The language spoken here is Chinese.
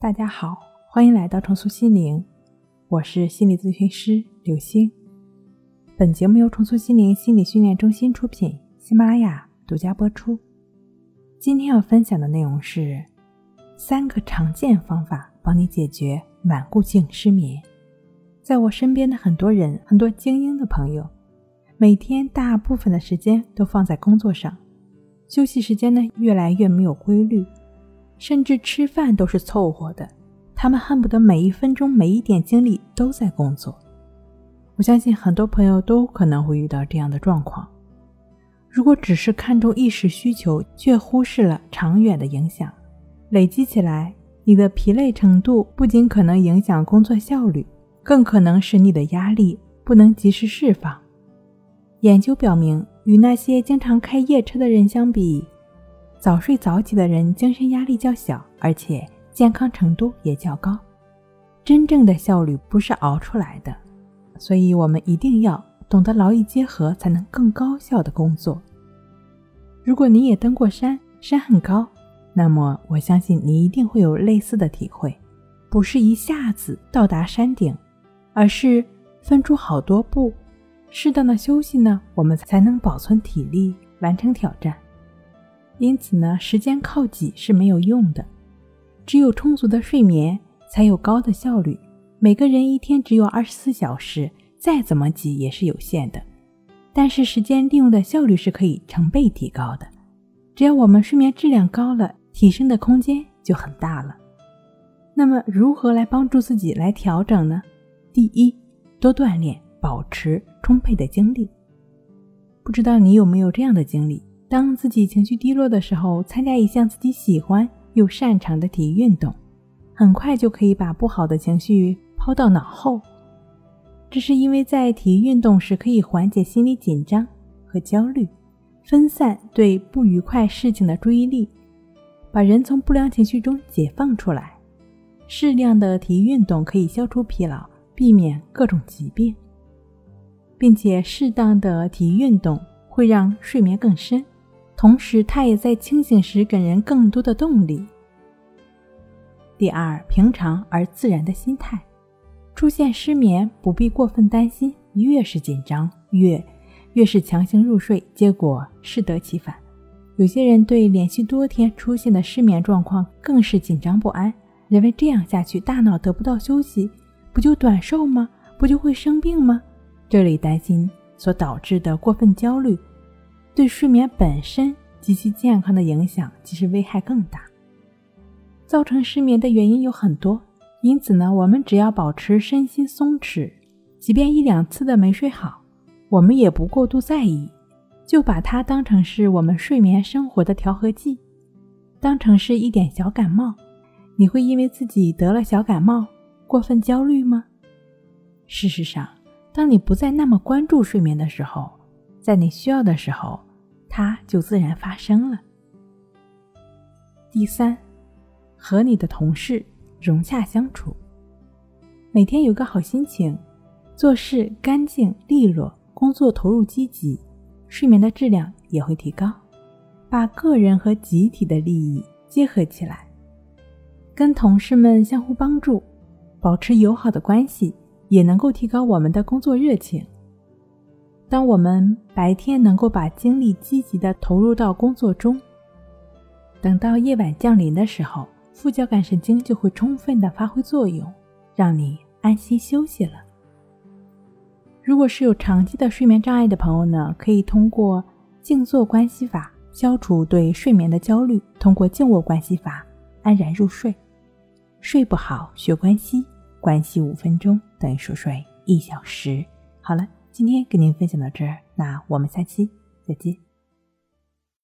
大家好，欢迎来到重塑心灵，我是心理咨询师刘星。本节目由重塑心灵心理训练中心出品，喜马拉雅独家播出。今天要分享的内容是三个常见方法，帮你解决顽固性失眠。在我身边的很多人，很多精英的朋友，每天大部分的时间都放在工作上，休息时间呢越来越没有规律。甚至吃饭都是凑合的，他们恨不得每一分钟、每一点精力都在工作。我相信很多朋友都可能会遇到这样的状况。如果只是看重一时需求，却忽视了长远的影响，累积起来，你的疲累程度不仅可能影响工作效率，更可能使你的压力不能及时释放。研究表明，与那些经常开夜车的人相比，早睡早起的人精神压力较小，而且健康程度也较高。真正的效率不是熬出来的，所以我们一定要懂得劳逸结合，才能更高效的工作。如果你也登过山，山很高，那么我相信你一定会有类似的体会：不是一下子到达山顶，而是分出好多步，适当的休息呢，我们才能保存体力，完成挑战。因此呢，时间靠挤是没有用的，只有充足的睡眠才有高的效率。每个人一天只有二十四小时，再怎么挤也是有限的。但是时间利用的效率是可以成倍提高的。只要我们睡眠质量高了，提升的空间就很大了。那么如何来帮助自己来调整呢？第一，多锻炼，保持充沛的精力。不知道你有没有这样的经历？当自己情绪低落的时候，参加一项自己喜欢又擅长的体育运动，很快就可以把不好的情绪抛到脑后。这是因为在体育运动时可以缓解心理紧张和焦虑，分散对不愉快事情的注意力，把人从不良情绪中解放出来。适量的体育运动可以消除疲劳，避免各种疾病，并且适当的体育运动会让睡眠更深。同时，它也在清醒时给人更多的动力。第二，平常而自然的心态，出现失眠不必过分担心，越是紧张，越越是强行入睡，结果适得其反。有些人对连续多天出现的失眠状况更是紧张不安，认为这样下去大脑得不到休息，不就短寿吗？不就会生病吗？这类担心所导致的过分焦虑。对睡眠本身及其健康的影响，其实危害更大。造成失眠的原因有很多，因此呢，我们只要保持身心松弛，即便一两次的没睡好，我们也不过度在意，就把它当成是我们睡眠生活的调和剂，当成是一点小感冒。你会因为自己得了小感冒过分焦虑吗？事实上，当你不再那么关注睡眠的时候，在你需要的时候。它就自然发生了。第三，和你的同事融洽相处，每天有个好心情，做事干净利落，工作投入积极，睡眠的质量也会提高。把个人和集体的利益结合起来，跟同事们相互帮助，保持友好的关系，也能够提高我们的工作热情。当我们白天能够把精力积极的投入到工作中，等到夜晚降临的时候，副交感神经就会充分的发挥作用，让你安心休息了。如果是有长期的睡眠障碍的朋友呢，可以通过静坐关系法消除对睡眠的焦虑，通过静卧关系法安然入睡。睡不好学关系，关系五分钟等于熟睡一小时。好了。今天跟您分享到这儿，那我们下期再见。